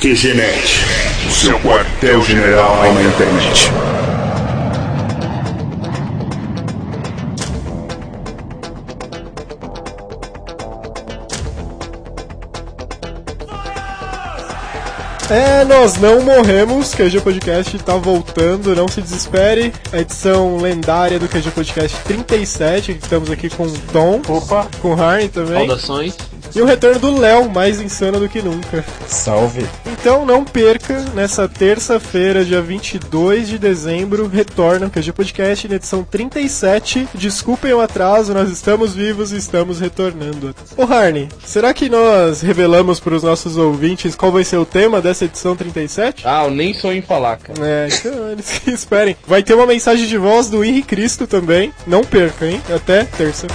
QGNet, o seu quartel-general na internet. É, nós não morremos, QG Podcast tá voltando, não se desespere. A edição lendária do QG Podcast 37, que estamos aqui com o Tom, Opa, com o Harney também. Saudações. E o retorno do Léo, mais insano do que nunca. salve. Então não perca, nessa terça-feira, dia 22 de dezembro, retorna o QG Podcast na edição 37. Desculpem o atraso, nós estamos vivos e estamos retornando. Ô Harney, será que nós revelamos para os nossos ouvintes qual vai ser o tema dessa edição 37? Ah, eu nem sonho em falar, cara. É, então eles que esperem. Vai ter uma mensagem de voz do Henri Cristo também. Não perca, hein? Até terça.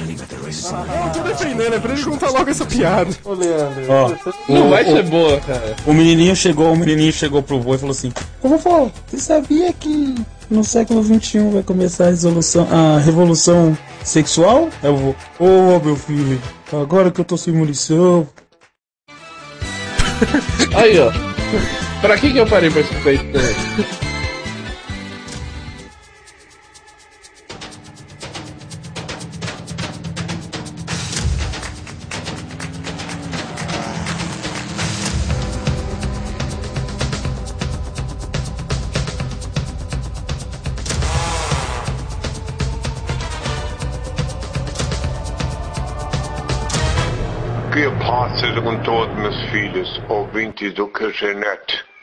Eu tô defendendo, é pra ele contar logo essa piada. Ô, Leandro, Ó, Não o- vai o- ser boa, cara. O menininho chegou, o menininho chegou pro vô e falou assim: Ô vovó, você sabia que no século XXI vai começar a, resolução, a revolução sexual? Eu vou, ô meu filho, agora que eu tô sem munição. Aí, ó. Pra que que eu parei pra escutar isso daí? Que a paz seja com todos, meus filhos, ouvintes do QGNet.